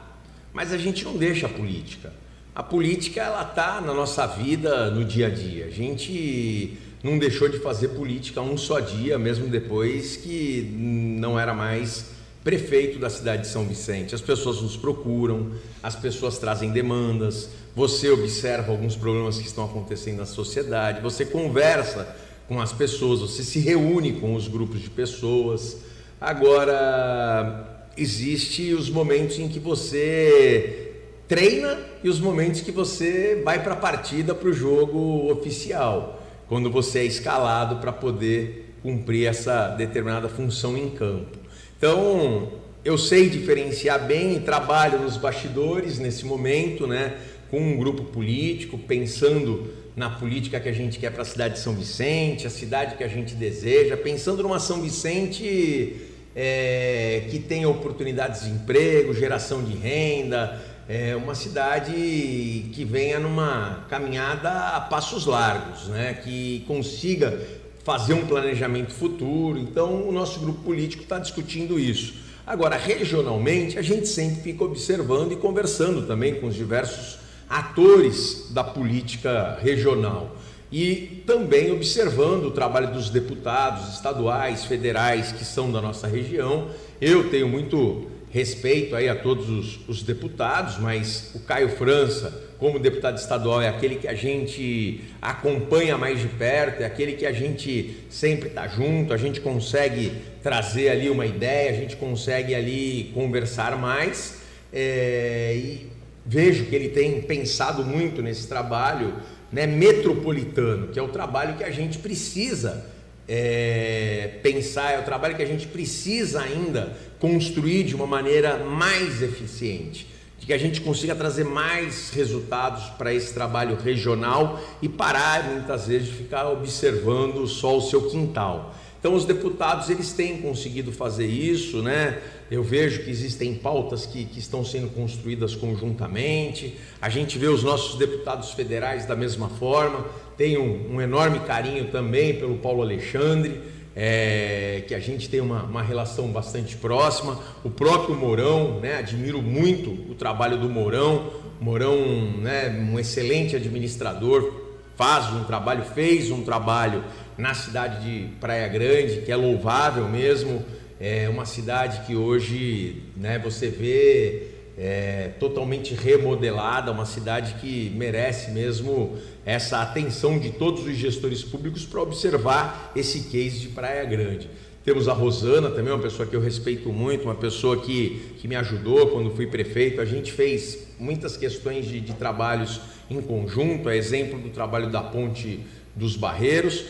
mas a gente não deixa a política. A política ela tá na nossa vida no dia a dia. A gente não deixou de fazer política um só dia, mesmo depois que não era mais prefeito da cidade de São Vicente. As pessoas nos procuram, as pessoas trazem demandas, você observa alguns problemas que estão acontecendo na sociedade, você conversa com as pessoas, você se reúne com os grupos de pessoas. Agora, existe os momentos em que você treina e os momentos que você vai para a partida, para o jogo oficial, quando você é escalado para poder cumprir essa determinada função em campo. Então, eu sei diferenciar bem e trabalho nos bastidores nesse momento, né, com um grupo político, pensando na política que a gente quer para a cidade de São Vicente, a cidade que a gente deseja, pensando numa São Vicente é, que tenha oportunidades de emprego, geração de renda, é, uma cidade que venha numa caminhada a passos largos, né, que consiga fazer um planejamento futuro. Então, o nosso grupo político está discutindo isso. Agora, regionalmente, a gente sempre fica observando e conversando também com os diversos atores da política regional e também observando o trabalho dos deputados estaduais, federais que são da nossa região. Eu tenho muito respeito aí a todos os, os deputados, mas o Caio França como deputado estadual, é aquele que a gente acompanha mais de perto, é aquele que a gente sempre está junto, a gente consegue trazer ali uma ideia, a gente consegue ali conversar mais. É, e vejo que ele tem pensado muito nesse trabalho né, metropolitano, que é o trabalho que a gente precisa é, pensar, é o trabalho que a gente precisa ainda construir de uma maneira mais eficiente de que a gente consiga trazer mais resultados para esse trabalho regional e parar muitas vezes de ficar observando só o seu quintal. Então os deputados eles têm conseguido fazer isso, né? Eu vejo que existem pautas que, que estão sendo construídas conjuntamente. A gente vê os nossos deputados federais da mesma forma. Tenho um, um enorme carinho também pelo Paulo Alexandre é, que a gente tem uma, uma, relação bastante próxima. O próprio Mourão, né, admiro muito o trabalho do Mourão. Mourão, né, um excelente administrador, faz um trabalho, fez um trabalho na cidade de Praia Grande, que é louvável mesmo. É uma cidade que hoje né, você vê é, totalmente remodelada, uma cidade que merece mesmo essa atenção de todos os gestores públicos para observar esse case de Praia Grande. Temos a Rosana também, uma pessoa que eu respeito muito, uma pessoa que, que me ajudou quando fui prefeito. A gente fez muitas questões de, de trabalhos em conjunto, é exemplo do trabalho da Ponte dos Barreiros.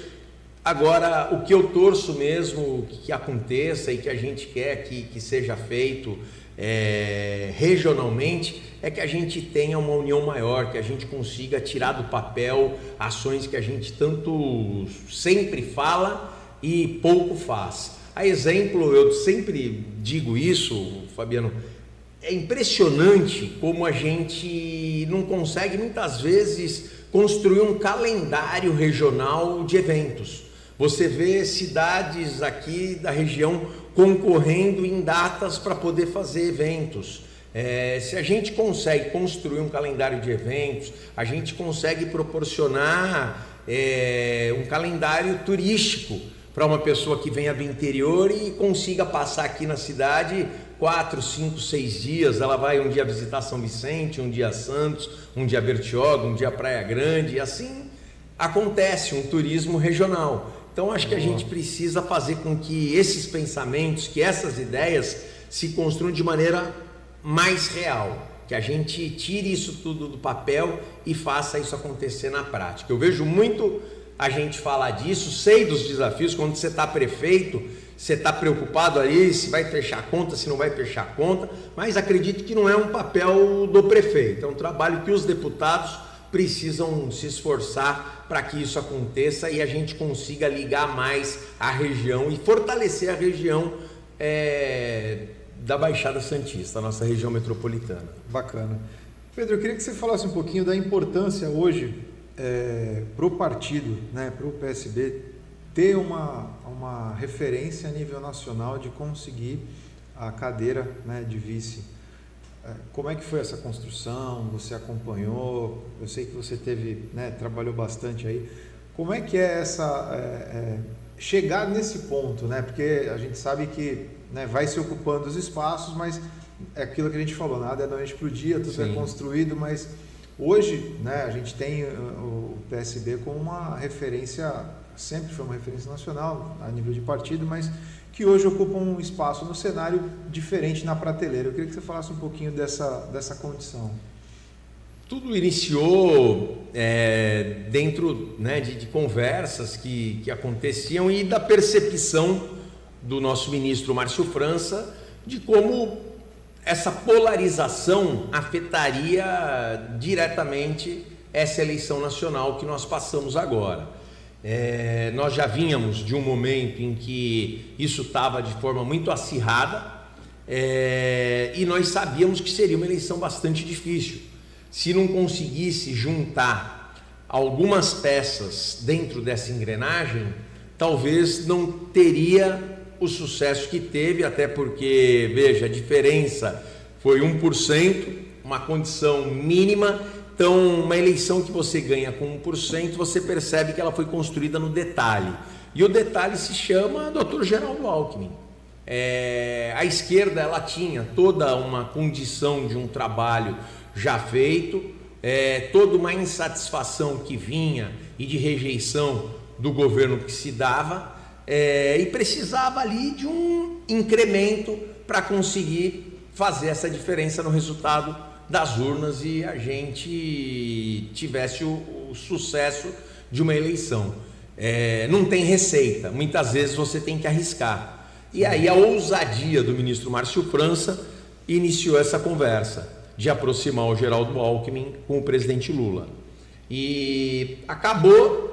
Agora, o que eu torço mesmo que aconteça e que a gente quer que, que seja feito é, regionalmente é que a gente tenha uma união maior, que a gente consiga tirar do papel ações que a gente tanto sempre fala e pouco faz. A exemplo, eu sempre digo isso, Fabiano, é impressionante como a gente não consegue muitas vezes construir um calendário regional de eventos. Você vê cidades aqui da região concorrendo em datas para poder fazer eventos. É, se a gente consegue construir um calendário de eventos, a gente consegue proporcionar é, um calendário turístico para uma pessoa que venha do interior e consiga passar aqui na cidade quatro, cinco, seis dias. Ela vai um dia visitar São Vicente, um dia Santos, um dia Bertioga, um dia Praia Grande, e assim acontece um turismo regional. Então acho que a gente precisa fazer com que esses pensamentos, que essas ideias se construam de maneira mais real, que a gente tire isso tudo do papel e faça isso acontecer na prática. Eu vejo muito a gente falar disso, sei dos desafios, quando você está prefeito, você está preocupado ali se vai fechar a conta, se não vai fechar a conta, mas acredito que não é um papel do prefeito, é um trabalho que os deputados precisam se esforçar para que isso aconteça e a gente consiga ligar mais a região e fortalecer a região é, da Baixada Santista, a nossa região metropolitana. Bacana. Pedro, eu queria que você falasse um pouquinho da importância hoje é, para o partido, né, para o PSB, ter uma, uma referência a nível nacional de conseguir a cadeira né, de vice. É, como é que foi essa construção? Você acompanhou? Eu sei que você teve, né, trabalhou bastante aí. Como é que é essa é, é, chegar nesse ponto, né? Porque a gente sabe que né, vai se ocupando os espaços, mas é aquilo que a gente falou, nada é da noite para o dia, tudo é Sim. é construído, mas Hoje, né, a gente tem uh, o PSB como uma referência, sempre foi uma referência nacional a nível de partido, mas que hoje ocupa um espaço no cenário diferente na prateleira. Eu queria que você falasse um pouquinho dessa, dessa condição. Tudo iniciou é, dentro né, de, de, conversas que, que aconteciam e da percepção do nosso ministro Márcio França de como essa polarização afetaria diretamente essa eleição nacional que nós passamos agora. É, nós já vínhamos de um momento em que isso estava de forma muito acirrada é, e nós sabíamos que seria uma eleição bastante difícil. Se não conseguisse juntar algumas peças dentro dessa engrenagem, talvez não teria o sucesso que teve, até porque, veja, a diferença foi 1%, uma condição mínima. Então, uma eleição que você ganha com 1%, você percebe que ela foi construída no detalhe. E o detalhe se chama Dr. Geraldo Alckmin. É, a esquerda ela tinha toda uma condição de um trabalho já feito, é, toda uma insatisfação que vinha e de rejeição do governo que se dava, é, e precisava ali de um incremento para conseguir fazer essa diferença no resultado das urnas e a gente tivesse o, o sucesso de uma eleição. É, não tem receita, muitas vezes você tem que arriscar. E aí a ousadia do ministro Márcio França iniciou essa conversa de aproximar o Geraldo Alckmin com o presidente Lula. E acabou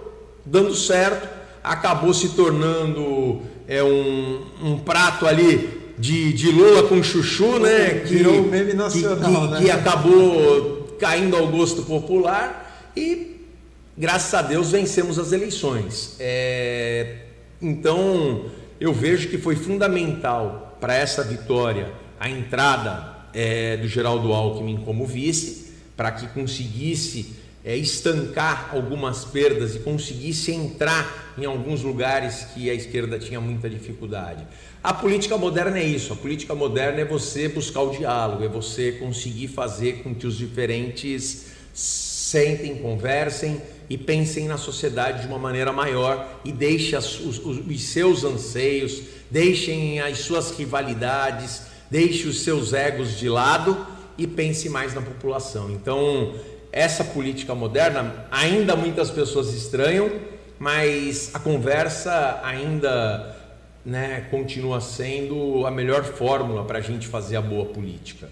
dando certo acabou se tornando é, um, um prato ali de, de Lula com chuchu, né? Que, Virou um meme nacional, que, né? que acabou caindo ao gosto popular e, graças a Deus, vencemos as eleições. É, então, eu vejo que foi fundamental para essa vitória a entrada é, do Geraldo Alckmin como vice, para que conseguisse é, estancar algumas perdas e conseguisse entrar em alguns lugares que a esquerda tinha muita dificuldade. A política moderna é isso, a política moderna é você buscar o diálogo, é você conseguir fazer com que os diferentes sentem, conversem e pensem na sociedade de uma maneira maior e deixem os, os, os seus anseios, deixem as suas rivalidades, deixe os seus egos de lado e pense mais na população. Então, essa política moderna ainda muitas pessoas estranham, mas a conversa ainda né, continua sendo a melhor fórmula para a gente fazer a boa política.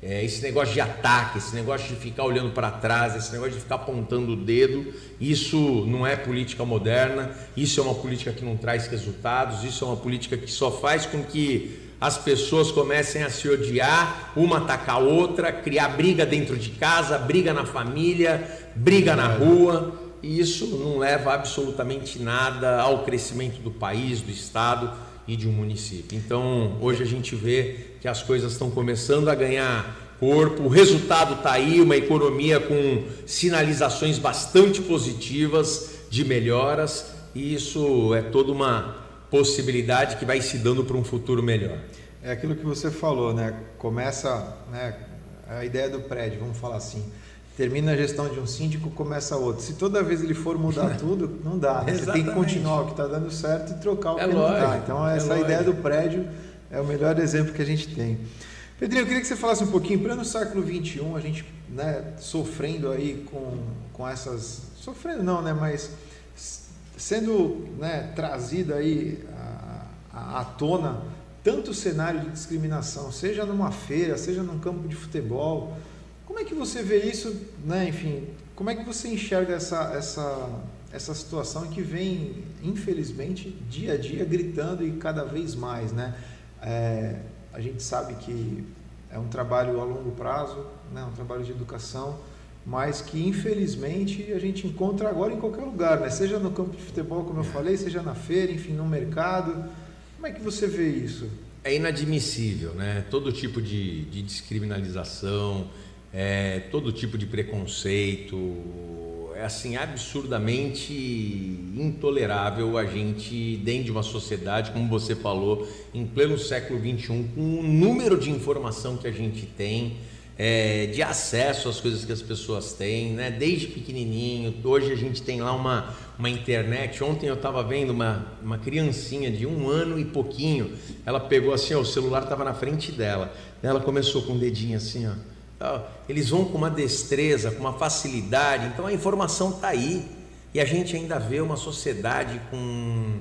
É, esse negócio de ataque, esse negócio de ficar olhando para trás, esse negócio de ficar apontando o dedo, isso não é política moderna, isso é uma política que não traz resultados, isso é uma política que só faz com que as pessoas comecem a se odiar, uma atacar a outra, criar briga dentro de casa, briga na família, briga na rua, e isso não leva absolutamente nada ao crescimento do país, do estado e de um município. Então, hoje a gente vê que as coisas estão começando a ganhar corpo, o resultado está aí, uma economia com sinalizações bastante positivas de melhoras, e isso é toda uma possibilidade que vai se dando para um futuro melhor. É aquilo que você falou, né? Começa né, a ideia do prédio, vamos falar assim. Termina a gestão de um síndico, começa outro. Se toda vez ele for mudar tudo, não dá. Né? Você tem que continuar o que está dando certo e trocar o é que lógico, não dá. Então, essa é ideia do prédio é o melhor exemplo que a gente tem. Pedrinho, eu queria que você falasse um pouquinho, plano século XXI, a gente né, sofrendo aí com, com essas. Sofrendo não, né? Mas sendo né, trazido aí à, à tona tanto cenário de discriminação, seja numa feira, seja num campo de futebol. Como é que você vê isso, né? Enfim, como é que você enxerga essa, essa, essa situação que vem, infelizmente, dia a dia gritando e cada vez mais, né? É, a gente sabe que é um trabalho a longo prazo, né? um trabalho de educação, mas que infelizmente a gente encontra agora em qualquer lugar, né? seja no campo de futebol, como eu falei, seja na feira, enfim, no mercado. Como é que você vê isso? É inadmissível, né? Todo tipo de, de descriminalização, é, todo tipo de preconceito, é assim absurdamente intolerável a gente dentro de uma sociedade, como você falou, em pleno século 21, com o número de informação que a gente tem é, de acesso às coisas que as pessoas têm, né? desde pequenininho. Hoje a gente tem lá uma, uma internet. Ontem eu estava vendo uma, uma criancinha de um ano e pouquinho. Ela pegou assim, ó, o celular estava na frente dela. Ela começou com o dedinho assim, ó. Eles vão com uma destreza, com uma facilidade. Então a informação está aí. E a gente ainda vê uma sociedade com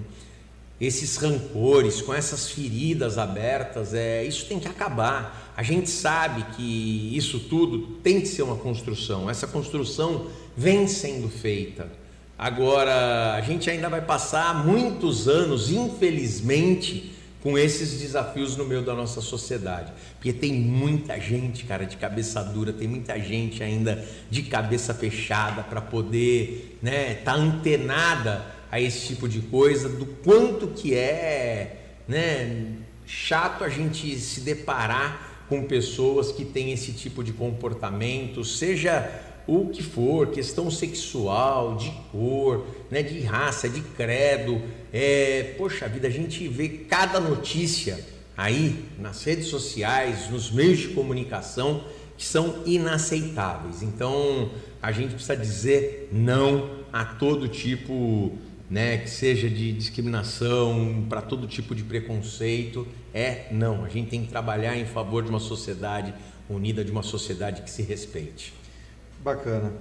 esses rancores, com essas feridas abertas, é, isso tem que acabar. A gente sabe que isso tudo tem que ser uma construção. Essa construção vem sendo feita. Agora, a gente ainda vai passar muitos anos, infelizmente, com esses desafios no meio da nossa sociedade. Porque tem muita gente, cara, de cabeça dura, tem muita gente ainda de cabeça fechada para poder, né, tá antenada a esse tipo de coisa, do quanto que é né, chato a gente se deparar com pessoas que têm esse tipo de comportamento, seja o que for, questão sexual, de cor, né, de raça, de credo. É, poxa vida, a gente vê cada notícia aí nas redes sociais, nos meios de comunicação que são inaceitáveis. Então a gente precisa dizer não a todo tipo né, que seja de discriminação, para todo tipo de preconceito, é não. A gente tem que trabalhar em favor de uma sociedade unida, de uma sociedade que se respeite. Bacana.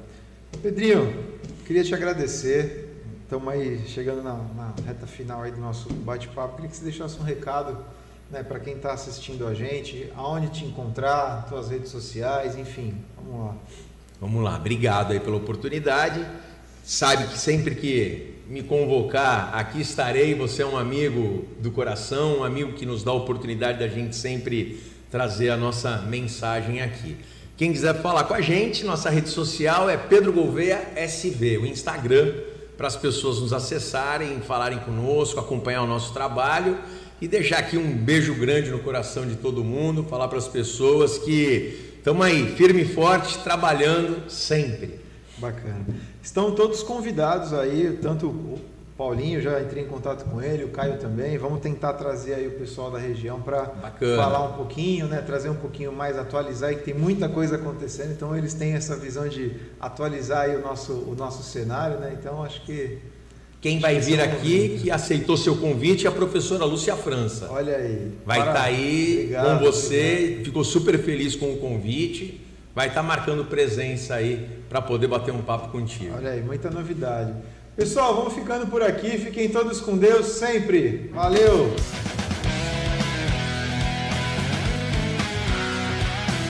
Pedrinho, queria te agradecer. Estamos aí chegando na, na, reta final aí do nosso bate-papo. Queria que você deixasse um recado né, para quem está assistindo a gente, aonde te encontrar, suas redes sociais, enfim. Vamos lá. Vamos lá. Obrigado aí pela oportunidade. Sabe que sempre que me convocar, aqui estarei. Você é um amigo do coração, um amigo que nos dá a oportunidade da gente sempre trazer a nossa mensagem aqui. Quem quiser falar com a gente, nossa rede social é Pedro Gouveia SV, o Instagram, para as pessoas nos acessarem, falarem conosco, acompanhar o nosso trabalho e deixar aqui um beijo grande no coração de todo mundo, falar para as pessoas que estamos aí firme e forte, trabalhando sempre. Bacana. Estão todos convidados aí, tanto o Paulinho, já entrei em contato com ele, o Caio também. Vamos tentar trazer aí o pessoal da região para falar um pouquinho, né? Trazer um pouquinho mais, atualizar, e que tem muita coisa acontecendo, então eles têm essa visão de atualizar aí o nosso, o nosso cenário, né? Então acho que. Quem vai vir aqui, que aceitou seu convite, é a professora Lúcia França. Olha aí. Vai estar tá aí obrigado, com você, obrigado. ficou super feliz com o convite vai estar tá marcando presença aí para poder bater um papo contigo. Olha aí, muita novidade. Pessoal, vamos ficando por aqui. Fiquem todos com Deus sempre. Valeu!